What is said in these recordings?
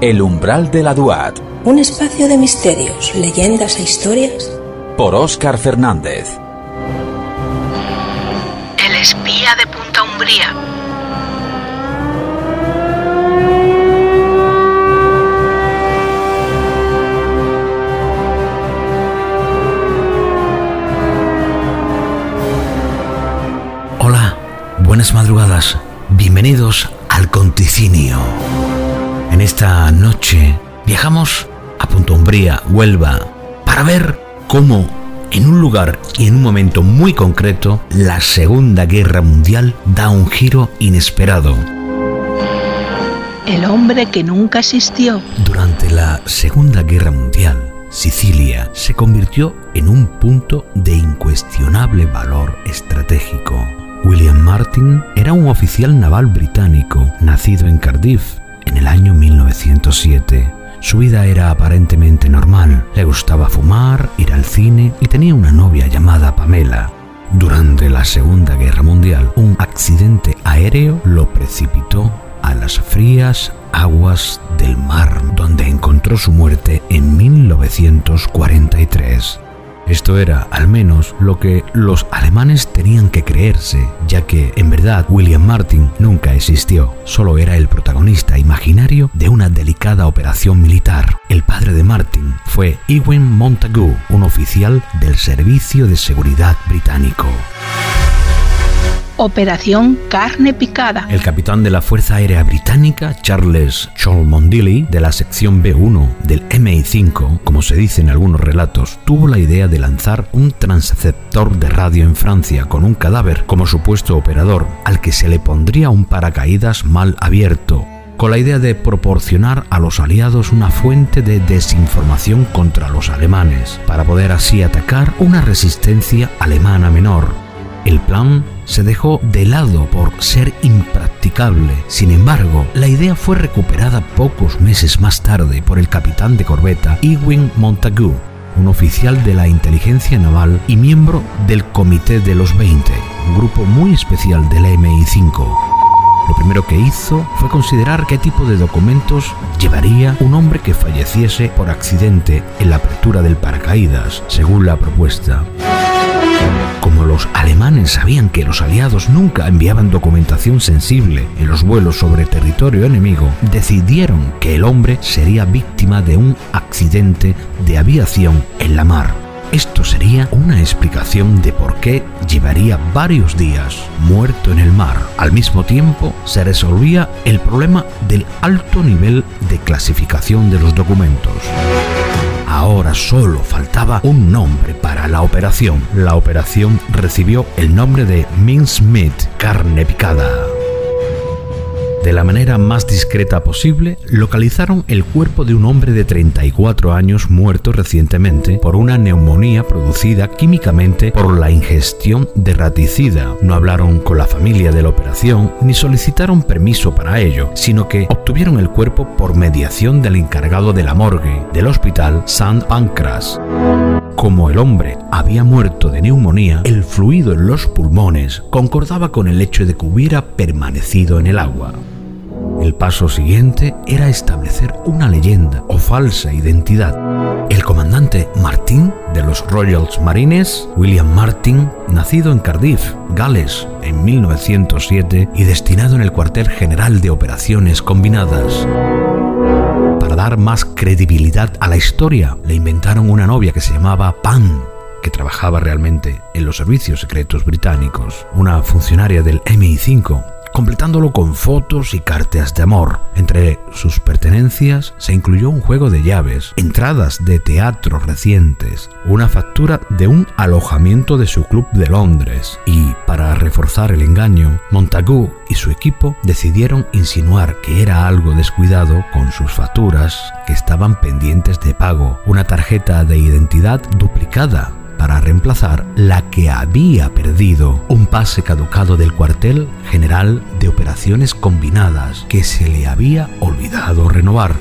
El umbral de la Duat. Un espacio de misterios, leyendas e historias. Por Óscar Fernández. El espía de Punta Umbría. Hola, buenas madrugadas. Bienvenidos al Conticinio. En esta noche viajamos a Punta Umbría, Huelva, para ver cómo en un lugar y en un momento muy concreto la Segunda Guerra Mundial da un giro inesperado. El hombre que nunca existió. Durante la Segunda Guerra Mundial, Sicilia se convirtió en un punto de incuestionable valor estratégico. William Martin era un oficial naval británico nacido en Cardiff en el año 1907. Su vida era aparentemente normal. Le gustaba fumar, ir al cine y tenía una novia llamada Pamela. Durante la Segunda Guerra Mundial, un accidente aéreo lo precipitó a las frías aguas del mar, donde encontró su muerte en 1943. Esto era, al menos, lo que los alemanes tenían que creerse, ya que, en verdad, William Martin nunca existió, solo era el protagonista imaginario de una delicada operación militar. El padre de Martin fue Ewen Montagu, un oficial del Servicio de Seguridad británico. Operación Carne Picada. El capitán de la Fuerza Aérea Británica, Charles Cholmondeley, de la sección B1 del MI5, como se dice en algunos relatos, tuvo la idea de lanzar un transceptor de radio en Francia con un cadáver como supuesto operador, al que se le pondría un paracaídas mal abierto, con la idea de proporcionar a los aliados una fuente de desinformación contra los alemanes, para poder así atacar una resistencia alemana menor. El plan se dejó de lado por ser impracticable. Sin embargo, la idea fue recuperada pocos meses más tarde por el capitán de corbeta Ewing Montagu, un oficial de la inteligencia naval y miembro del Comité de los 20, un grupo muy especial del MI5. Lo primero que hizo fue considerar qué tipo de documentos llevaría un hombre que falleciese por accidente en la apertura del paracaídas, según la propuesta. Como los alemanes sabían que los aliados nunca enviaban documentación sensible en los vuelos sobre territorio enemigo, decidieron que el hombre sería víctima de un accidente de aviación en la mar. Esto sería una explicación de por qué llevaría varios días muerto en el mar. Al mismo tiempo, se resolvía el problema del alto nivel de clasificación de los documentos. Ahora solo faltaba un nombre para la operación. La operación recibió el nombre de Mincemeat, carne picada. De la manera más discreta posible, localizaron el cuerpo de un hombre de 34 años muerto recientemente por una neumonía producida químicamente por la ingestión de raticida. No hablaron con la familia de la operación ni solicitaron permiso para ello, sino que obtuvieron el cuerpo por mediación del encargado de la morgue del hospital St. Pancras. Como el hombre había muerto de neumonía, el fluido en los pulmones concordaba con el hecho de que hubiera permanecido en el agua. El paso siguiente era establecer una leyenda o falsa identidad. El comandante Martin de los Royal Marines, William Martin, nacido en Cardiff, Gales, en 1907 y destinado en el cuartel general de operaciones combinadas. Para dar más credibilidad a la historia, le inventaron una novia que se llamaba Pam, que trabajaba realmente en los servicios secretos británicos, una funcionaria del MI5 completándolo con fotos y cartas de amor. Entre sus pertenencias se incluyó un juego de llaves, entradas de teatro recientes, una factura de un alojamiento de su club de Londres y, para reforzar el engaño, Montagu y su equipo decidieron insinuar que era algo descuidado con sus facturas que estaban pendientes de pago, una tarjeta de identidad duplicada para reemplazar la que había perdido, un pase caducado del cuartel general de operaciones combinadas que se le había olvidado renovar.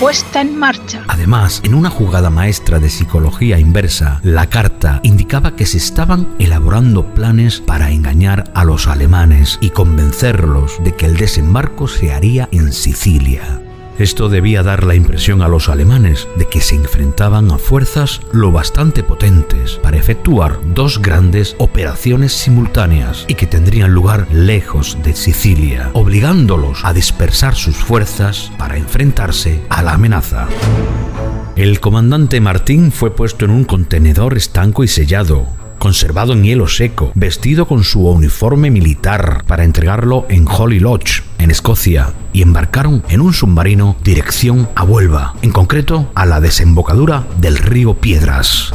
Puesta en marcha. Además, en una jugada maestra de psicología inversa, la carta indicaba que se estaban elaborando planes para engañar a los alemanes y convencerlos de que el desembarco se haría en Sicilia. Esto debía dar la impresión a los alemanes de que se enfrentaban a fuerzas lo bastante potentes para efectuar dos grandes operaciones simultáneas y que tendrían lugar lejos de Sicilia, obligándolos a dispersar sus fuerzas para enfrentarse a la amenaza. El comandante Martín fue puesto en un contenedor estanco y sellado, conservado en hielo seco, vestido con su uniforme militar para entregarlo en Holy Lodge, en Escocia, y embarcaron en un submarino dirección a Huelva, en concreto a la desembocadura del río Piedras.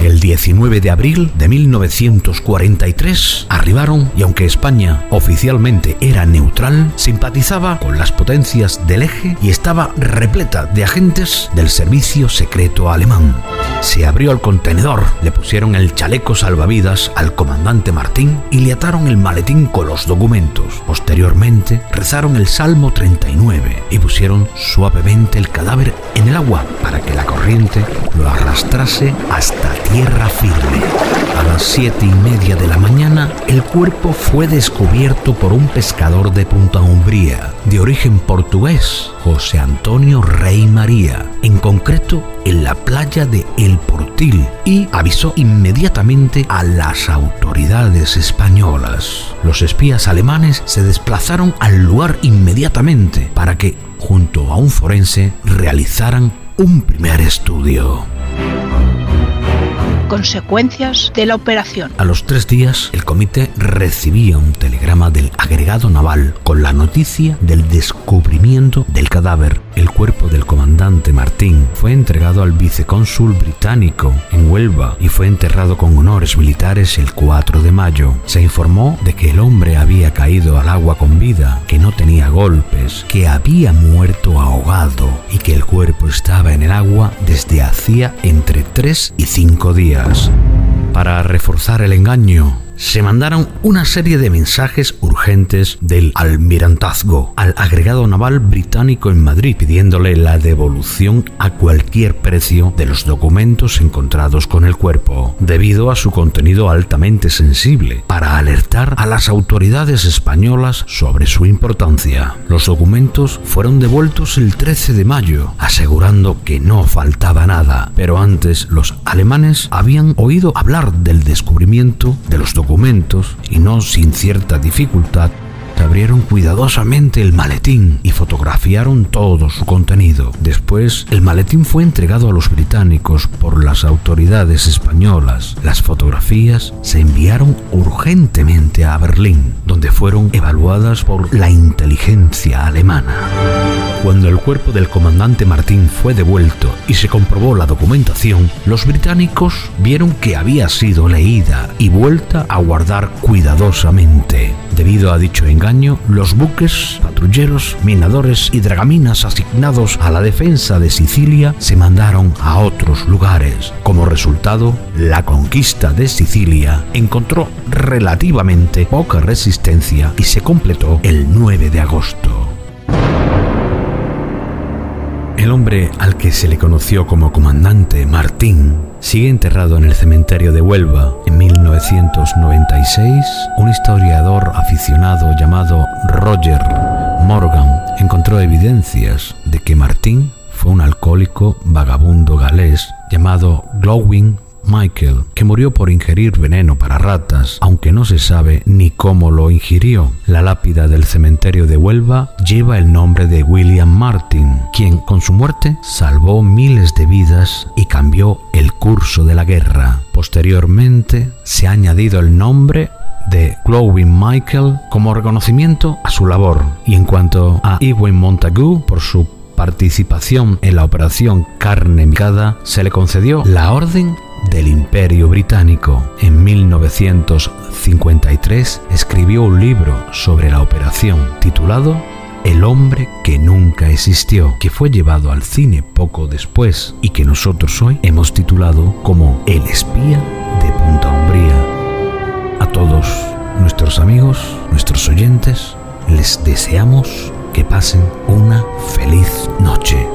El 19 de abril de 1943 arribaron y aunque España oficialmente era neutral, simpatizaba con las potencias del eje y estaba repleta de agentes del servicio secreto alemán. Se abrió el contenedor, le pusieron el chaleco salvavidas al comandante Martín y le ataron el maletín con los documentos. Posteriormente rezaron el Salmo 39 y pusieron suavemente el cadáver en el agua para que la corriente lo arrastrase hasta tierra firme. A las siete y media de la mañana, el cuerpo fue descubierto por un pescador de Punta Umbría, de origen portugués, José Antonio Rey María, en concreto en la playa de El Portil, y avisó inmediatamente a las autoridades españolas. Los espías alemanes se desplazaron al lugar inmediatamente para que, junto a un forense, realizaran un primer estudio consecuencias de la operación. A los tres días, el comité recibía un telegrama del agregado naval con la noticia del descubrimiento del cadáver. El cuerpo del comandante Martín fue entregado al vicecónsul británico en Huelva y fue enterrado con honores militares el 4 de mayo. Se informó de que el hombre había caído al agua con vida, que no tenía golpes, que había muerto ahogado y que el cuerpo estaba en el agua desde hacía entre 3 y 5 días. Para reforzar el engaño, se mandaron una serie de mensajes urgentes del almirantazgo al agregado naval británico en Madrid pidiéndole la devolución a cualquier precio de los documentos encontrados con el cuerpo, debido a su contenido altamente sensible, para alertar a las autoridades españolas sobre su importancia. Los documentos fueron devueltos el 13 de mayo, asegurando que no faltaba nada, pero antes los alemanes habían oído hablar del descubrimiento de los documentos documentos y no sin cierta dificultad abrieron cuidadosamente el maletín y fotografiaron todo su contenido. Después, el maletín fue entregado a los británicos por las autoridades españolas. Las fotografías se enviaron urgentemente a Berlín, donde fueron evaluadas por la inteligencia alemana. Cuando el cuerpo del comandante Martín fue devuelto y se comprobó la documentación, los británicos vieron que había sido leída y vuelta a guardar cuidadosamente. Debido a dicho engaño, los buques, patrulleros, minadores y dragaminas asignados a la defensa de Sicilia se mandaron a otros lugares. Como resultado, la conquista de Sicilia encontró relativamente poca resistencia y se completó el 9 de agosto. El hombre al que se le conoció como comandante Martín sigue enterrado en el cementerio de Huelva. En 1996, un historiador aficionado llamado Roger Morgan encontró evidencias de que Martín fue un alcohólico vagabundo galés llamado Glowing Michael, que murió por ingerir veneno para ratas, aunque no se sabe ni cómo lo ingirió. La lápida del cementerio de Huelva lleva el nombre de William Martin, quien con su muerte salvó miles de vidas y cambió el curso de la guerra. Posteriormente se ha añadido el nombre de Glowing Michael como reconocimiento a su labor. Y en cuanto a Ewen Montagu, por su participación en la operación Carne Micada, se le concedió la Orden del Imperio Británico. En 1953 escribió un libro sobre la operación titulado El hombre que nunca existió, que fue llevado al cine poco después y que nosotros hoy hemos titulado como El espía de Punta Umbría. A todos nuestros amigos, nuestros oyentes, les deseamos que pasen una feliz noche.